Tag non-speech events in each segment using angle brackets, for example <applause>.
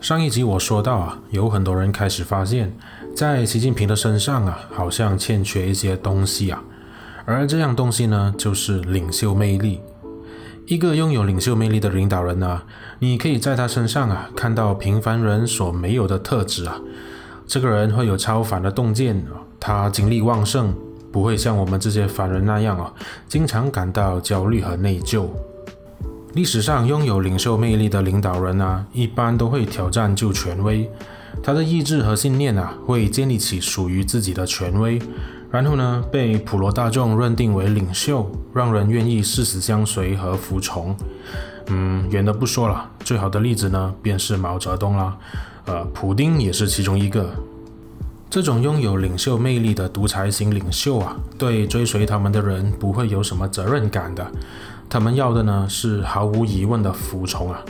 上一集我说到啊，有很多人开始发现，在习近平的身上啊，好像欠缺一些东西啊，而这样东西呢，就是领袖魅力。一个拥有领袖魅力的领导人啊，你可以在他身上啊，看到平凡人所没有的特质啊。这个人会有超凡的洞见，他精力旺盛，不会像我们这些凡人那样啊，经常感到焦虑和内疚。历史上拥有领袖魅力的领导人啊，一般都会挑战旧权威。他的意志和信念啊，会建立起属于自己的权威，然后呢，被普罗大众认定为领袖，让人愿意誓死相随和服从。嗯，远的不说了，最好的例子呢，便是毛泽东啦。呃，普丁也是其中一个。这种拥有领袖魅力的独裁型领袖啊，对追随他们的人不会有什么责任感的。他们要的呢是毫无疑问的服从啊！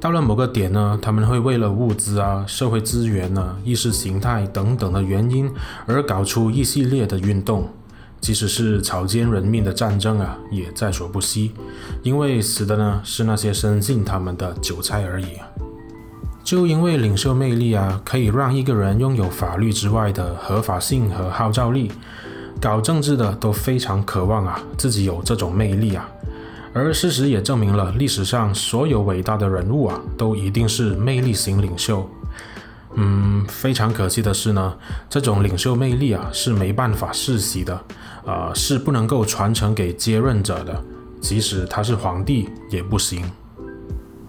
到了某个点呢，他们会为了物资啊、社会资源呢、啊、意识形态等等的原因而搞出一系列的运动，即使是草菅人命的战争啊，也在所不惜，因为死的呢是那些深信他们的韭菜而已。就因为领袖魅力啊，可以让一个人拥有法律之外的合法性和号召力，搞政治的都非常渴望啊自己有这种魅力啊。而事实也证明了，历史上所有伟大的人物啊，都一定是魅力型领袖。嗯，非常可惜的是呢，这种领袖魅力啊，是没办法世袭的，啊、是不能够传承给接任者的，即使他是皇帝也不行。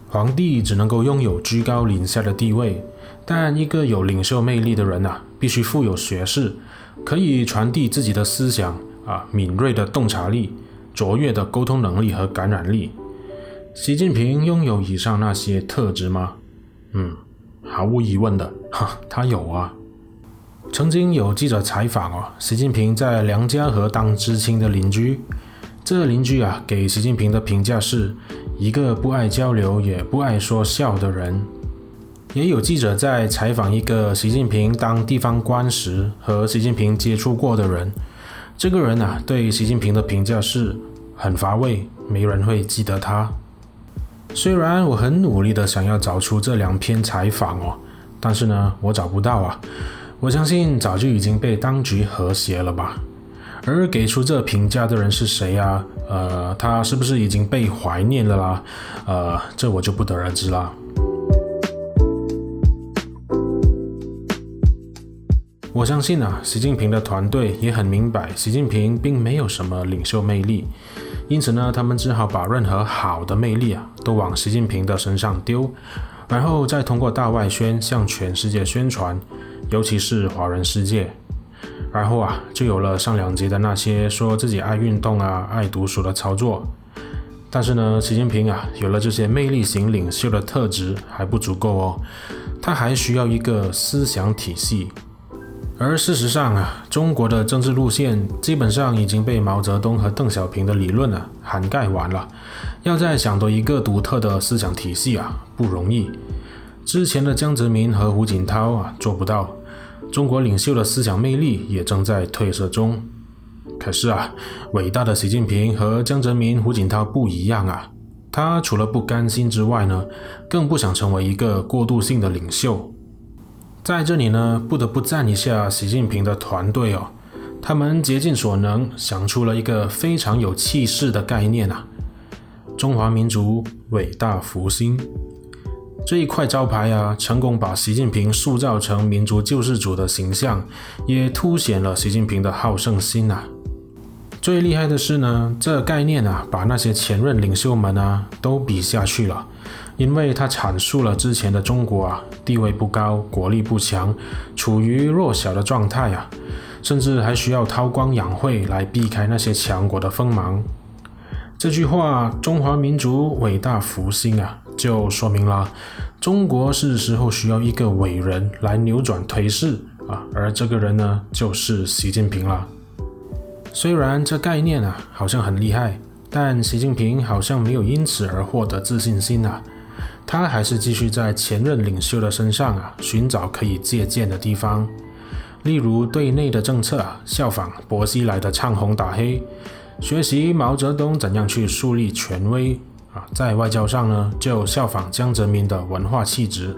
皇帝只能够拥有居高临下的地位，但一个有领袖魅力的人啊，必须富有学识，可以传递自己的思想啊，敏锐的洞察力。卓越的沟通能力和感染力，习近平拥有以上那些特质吗？嗯，毫无疑问的，哈，他有啊。曾经有记者采访哦，习近平在梁家河当知青的邻居，这个邻居啊，给习近平的评价是一个不爱交流也不爱说笑的人。也有记者在采访一个习近平当地方官时和习近平接触过的人。这个人啊，对习近平的评价是很乏味，没人会记得他。虽然我很努力的想要找出这两篇采访哦，但是呢，我找不到啊。我相信早就已经被当局和谐了吧。而给出这评价的人是谁啊？呃，他是不是已经被怀念了啦？呃，这我就不得而知了。我相信啊，习近平的团队也很明白，习近平并没有什么领袖魅力，因此呢，他们只好把任何好的魅力啊，都往习近平的身上丢，然后再通过大外宣向全世界宣传，尤其是华人世界，然后啊，就有了上两集的那些说自己爱运动啊、爱读书的操作。但是呢，习近平啊，有了这些魅力型领袖的特质还不足够哦，他还需要一个思想体系。而事实上啊，中国的政治路线基本上已经被毛泽东和邓小平的理论啊涵盖完了。要再想多一个独特的思想体系啊，不容易。之前的江泽民和胡锦涛啊做不到，中国领袖的思想魅力也正在褪色中。可是啊，伟大的习近平和江泽民、胡锦涛不一样啊，他除了不甘心之外呢，更不想成为一个过渡性的领袖。在这里呢，不得不赞一下习近平的团队哦，他们竭尽所能想出了一个非常有气势的概念呐，中华民族伟大复兴。这一块招牌啊，成功把习近平塑造成民族救世主的形象，也凸显了习近平的好胜心呐。最厉害的是呢，这概念啊，把那些前任领袖们啊都比下去了。因为他阐述了之前的中国啊，地位不高，国力不强，处于弱小的状态啊，甚至还需要韬光养晦来避开那些强国的锋芒。这句话“中华民族伟大复兴”啊，就说明了中国是时候需要一个伟人来扭转颓势啊，而这个人呢，就是习近平了。虽然这概念啊好像很厉害，但习近平好像没有因此而获得自信心啊。他还是继续在前任领袖的身上啊寻找可以借鉴的地方，例如对内的政策啊，效仿薄熙来的唱红打黑，学习毛泽东怎样去树立权威啊；在外交上呢，就效仿江泽民的文化气质。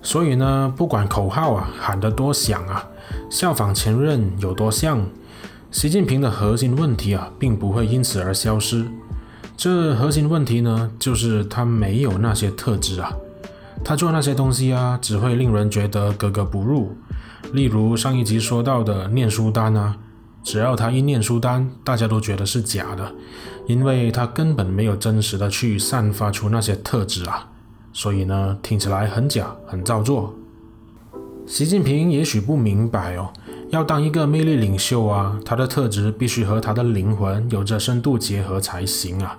所以呢，不管口号啊喊得多响啊，效仿前任有多像，习近平的核心问题啊，并不会因此而消失。这核心问题呢，就是他没有那些特质啊，他做那些东西啊，只会令人觉得格格不入。例如上一集说到的念书单啊，只要他一念书单，大家都觉得是假的，因为他根本没有真实的去散发出那些特质啊，所以呢，听起来很假，很造作。习近平也许不明白哦，要当一个魅力领袖啊，他的特质必须和他的灵魂有着深度结合才行啊，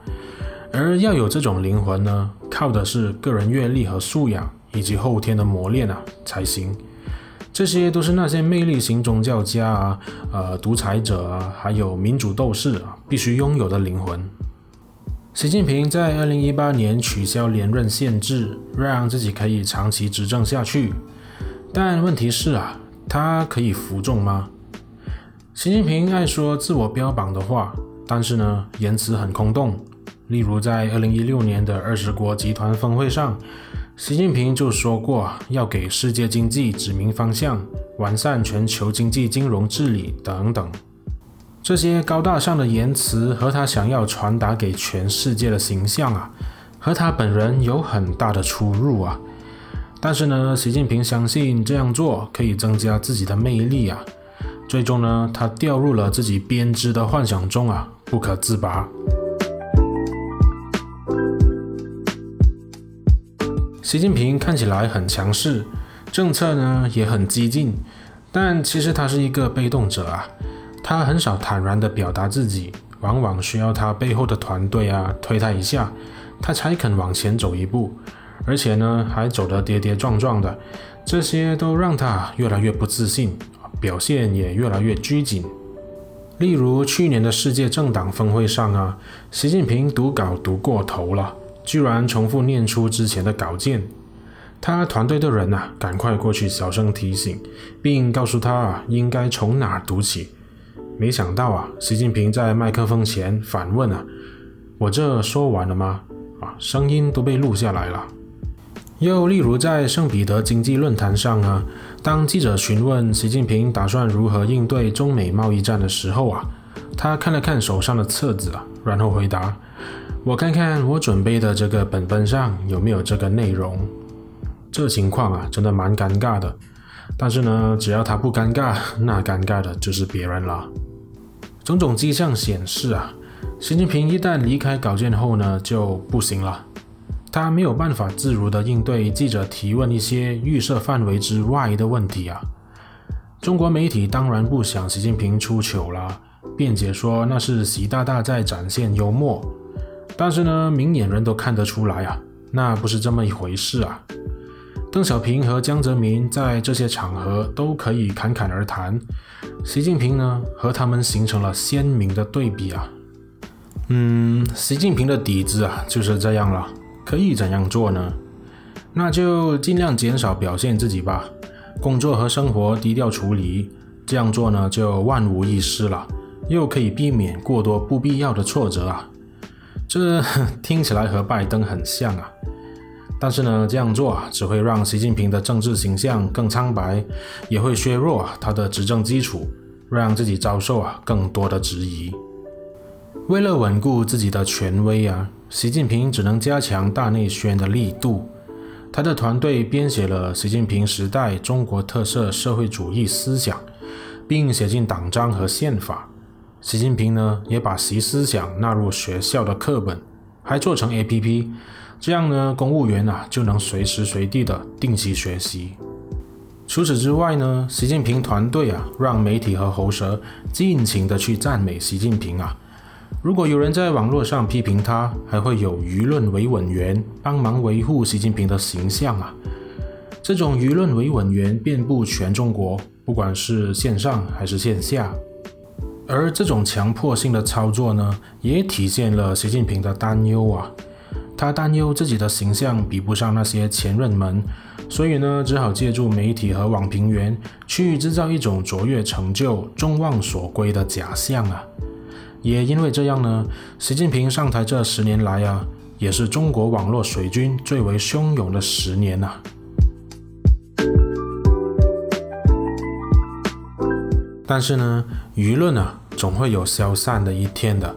而要有这种灵魂呢，靠的是个人阅历和素养，以及后天的磨练啊才行。这些都是那些魅力型宗教家啊、呃独裁者啊，还有民主斗士啊，必须拥有的灵魂。习近平在二零一八年取消连任限制，让自己可以长期执政下去。但问题是啊，他可以服众吗？习近平爱说自我标榜的话，但是呢，言辞很空洞。例如在二零一六年的二十国集团峰会上。习近平就说过，要给世界经济指明方向，完善全球经济金融治理等等。这些高大上的言辞和他想要传达给全世界的形象啊，和他本人有很大的出入啊。但是呢，习近平相信这样做可以增加自己的魅力啊。最终呢，他掉入了自己编织的幻想中啊，不可自拔。习近平看起来很强势，政策呢也很激进，但其实他是一个被动者啊，他很少坦然地表达自己，往往需要他背后的团队啊推他一下，他才肯往前走一步，而且呢还走得跌跌撞撞的，这些都让他越来越不自信，表现也越来越拘谨。例如去年的世界政党峰会上啊，习近平读稿读过头了。居然重复念出之前的稿件，他团队的人呐、啊，赶快过去小声提醒，并告诉他，应该从哪读起。没想到啊，习近平在麦克风前反问啊：“我这说完了吗？”啊，声音都被录下来了。又例如在圣彼得经济论坛上啊，当记者询问习近平打算如何应对中美贸易战的时候啊，他看了看手上的册子啊，然后回答。我看看我准备的这个本本上有没有这个内容。这情况啊，真的蛮尴尬的。但是呢，只要他不尴尬，那尴尬的就是别人了。种种迹象显示啊，习近平一旦离开稿件后呢，就不行了。他没有办法自如地应对记者提问一些预设范围之外的问题啊。中国媒体当然不想习近平出糗了，辩解说那是习大大在展现幽默。但是呢，明眼人都看得出来啊，那不是这么一回事啊。邓小平和江泽民在这些场合都可以侃侃而谈，习近平呢，和他们形成了鲜明的对比啊。嗯，习近平的底子啊就是这样了，可以怎样做呢？那就尽量减少表现自己吧，工作和生活低调处理，这样做呢就万无一失了，又可以避免过多不必要的挫折啊。这 <laughs> 听起来和拜登很像啊，但是呢，这样做，只会让习近平的政治形象更苍白，也会削弱他的执政基础，让自己遭受啊更多的质疑。为了稳固自己的权威啊，习近平只能加强大内宣的力度。他的团队编写了习近平时代中国特色社会主义思想，并写进党章和宪法。习近平呢，也把习思想纳入学校的课本，还做成 APP，这样呢，公务员啊就能随时随地的定期学习。除此之外呢，习近平团队啊，让媒体和喉舌尽情的去赞美习近平啊。如果有人在网络上批评他，还会有舆论维稳员帮忙维护习近平的形象啊。这种舆论维稳员遍布全中国，不管是线上还是线下。而这种强迫性的操作呢，也体现了习近平的担忧啊。他担忧自己的形象比不上那些前任们，所以呢，只好借助媒体和网评员去制造一种卓越成就、众望所归的假象啊。也因为这样呢习近平上台这十年来啊也是中国网络水军最为汹涌的十年呐但是呢舆论啊总会有消散的一天的。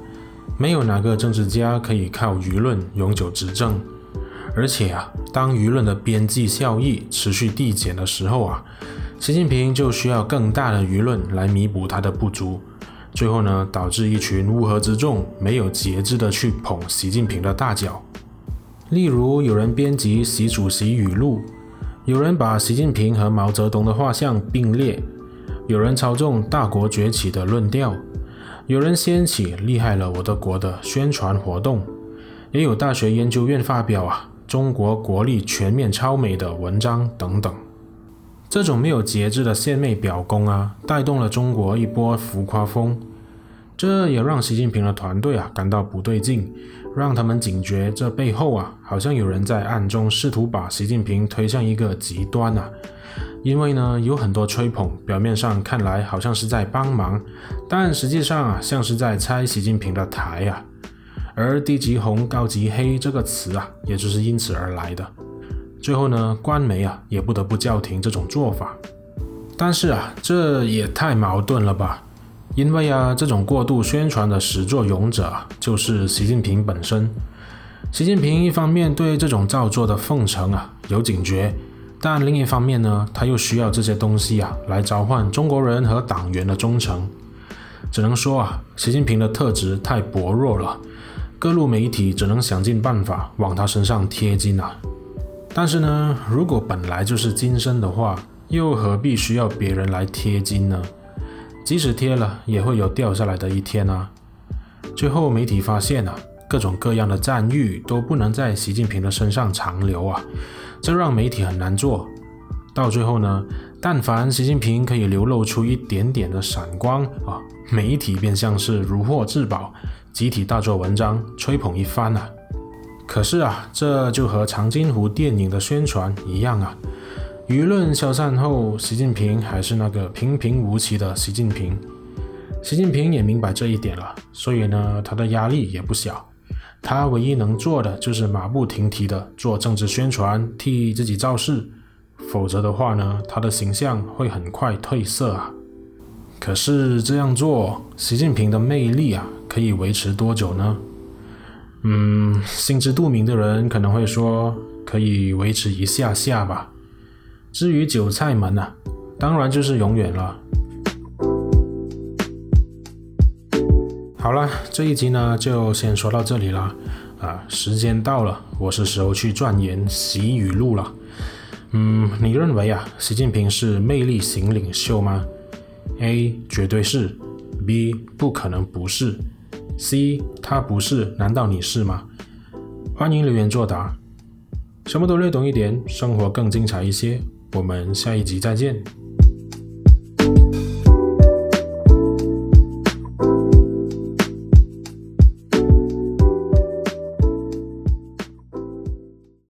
没有哪个政治家可以靠舆论永久执政。而且啊当舆论的边际效益持续递减的时候啊习近平就需要更大的舆论来弥补他的不足。最后呢，导致一群乌合之众没有节制的去捧习近平的大脚。例如，有人编辑习主席语录，有人把习近平和毛泽东的画像并列，有人操纵大国崛起的论调，有人掀起厉害了我的国的宣传活动，也有大学研究院发表啊。中国国力全面超美的文章等等，这种没有节制的献媚表功啊，带动了中国一波浮夸风。这也让习近平的团队啊感到不对劲，让他们警觉，这背后啊好像有人在暗中试图把习近平推向一个极端啊。因为呢，有很多吹捧，表面上看来好像是在帮忙，但实际上啊像是在拆习近平的台啊。而低级红、高级黑这个词啊，也就是因此而来的。最后呢，官媒啊也不得不叫停这种做法。但是啊，这也太矛盾了吧？因为啊，这种过度宣传的始作俑者，就是习近平本身。习近平一方面对这种造作的奉承啊有警觉，但另一方面呢，他又需要这些东西啊来召唤中国人和党员的忠诚。只能说啊，习近平的特质太薄弱了。各路媒体只能想尽办法往他身上贴金啊！但是呢，如果本来就是金身的话，又何必需要别人来贴金呢？即使贴了，也会有掉下来的一天啊！最后，媒体发现啊，各种各样的赞誉都不能在习近平的身上长留啊，这让媒体很难做。到最后呢，但凡习近平可以流露出一点点的闪光啊，媒体便像是如获至宝。集体大做文章，吹捧一番啊！可是啊，这就和长津湖电影的宣传一样啊。舆论消散后，习近平还是那个平平无奇的习近平。习近平也明白这一点了，所以呢，他的压力也不小。他唯一能做的就是马不停蹄的做政治宣传，替自己造势。否则的话呢，他的形象会很快褪色啊。可是这样做，习近平的魅力啊，可以维持多久呢？嗯，心知肚明的人可能会说，可以维持一下下吧。至于韭菜们啊，当然就是永远了。好了，这一集呢就先说到这里了。啊，时间到了，我是时候去钻研习语录了。嗯，你认为啊，习近平是魅力型领袖吗？A 绝对是，B 不可能不是，C 他不是，难道你是吗？欢迎留言作答，什么都略懂一点，生活更精彩一些。我们下一集再见。